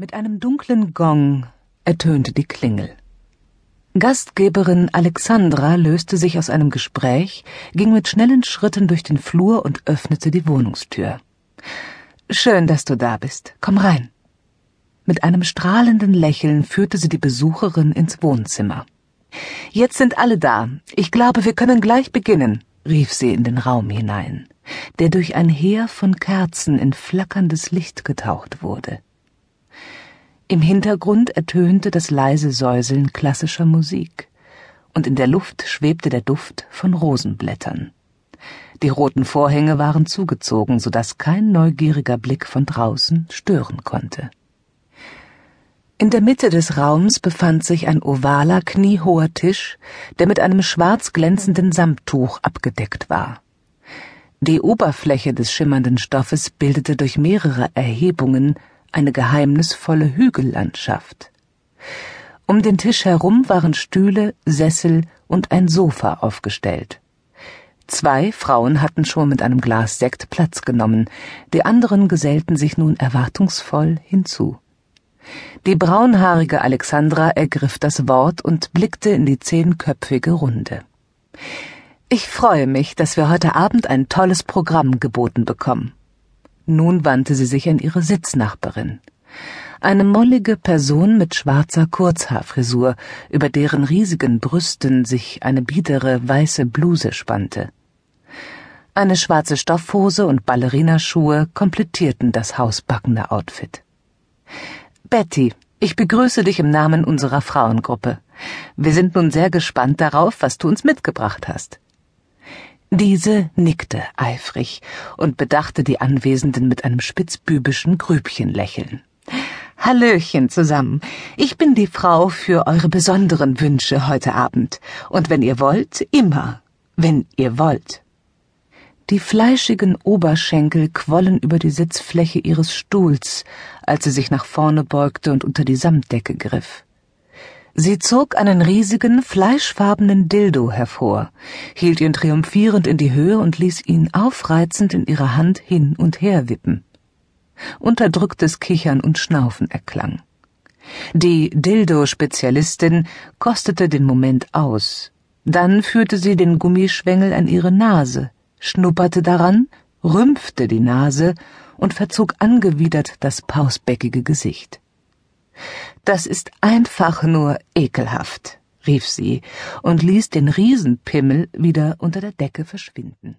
Mit einem dunklen Gong ertönte die Klingel. Gastgeberin Alexandra löste sich aus einem Gespräch, ging mit schnellen Schritten durch den Flur und öffnete die Wohnungstür. Schön, dass du da bist. Komm rein. Mit einem strahlenden Lächeln führte sie die Besucherin ins Wohnzimmer. Jetzt sind alle da. Ich glaube, wir können gleich beginnen, rief sie in den Raum hinein, der durch ein Heer von Kerzen in flackerndes Licht getaucht wurde. Im Hintergrund ertönte das leise Säuseln klassischer Musik, und in der Luft schwebte der Duft von Rosenblättern. Die roten Vorhänge waren zugezogen, so dass kein neugieriger Blick von draußen stören konnte. In der Mitte des Raums befand sich ein ovaler, kniehoher Tisch, der mit einem schwarz glänzenden Samttuch abgedeckt war. Die Oberfläche des schimmernden Stoffes bildete durch mehrere Erhebungen eine geheimnisvolle Hügellandschaft. Um den Tisch herum waren Stühle, Sessel und ein Sofa aufgestellt. Zwei Frauen hatten schon mit einem Glas Sekt Platz genommen, die anderen gesellten sich nun erwartungsvoll hinzu. Die braunhaarige Alexandra ergriff das Wort und blickte in die zehnköpfige Runde. Ich freue mich, dass wir heute Abend ein tolles Programm geboten bekommen. Nun wandte sie sich an ihre Sitznachbarin. Eine mollige Person mit schwarzer Kurzhaarfrisur, über deren riesigen Brüsten sich eine biedere weiße Bluse spannte. Eine schwarze Stoffhose und Ballerinaschuhe komplettierten das hausbackene Outfit. Betty, ich begrüße dich im Namen unserer Frauengruppe. Wir sind nun sehr gespannt darauf, was du uns mitgebracht hast. Diese nickte eifrig und bedachte die Anwesenden mit einem spitzbübischen Grübchenlächeln. Hallöchen zusammen. Ich bin die Frau für eure besonderen Wünsche heute Abend. Und wenn ihr wollt, immer. Wenn ihr wollt. Die fleischigen Oberschenkel quollen über die Sitzfläche ihres Stuhls, als sie sich nach vorne beugte und unter die Samtdecke griff. Sie zog einen riesigen, fleischfarbenen Dildo hervor, hielt ihn triumphierend in die Höhe und ließ ihn aufreizend in ihrer Hand hin und her wippen. Unterdrücktes Kichern und Schnaufen erklang. Die Dildo-Spezialistin kostete den Moment aus. Dann führte sie den Gummischwengel an ihre Nase, schnupperte daran, rümpfte die Nase und verzog angewidert das pausbäckige Gesicht. Das ist einfach nur ekelhaft, rief sie und ließ den Riesenpimmel wieder unter der Decke verschwinden.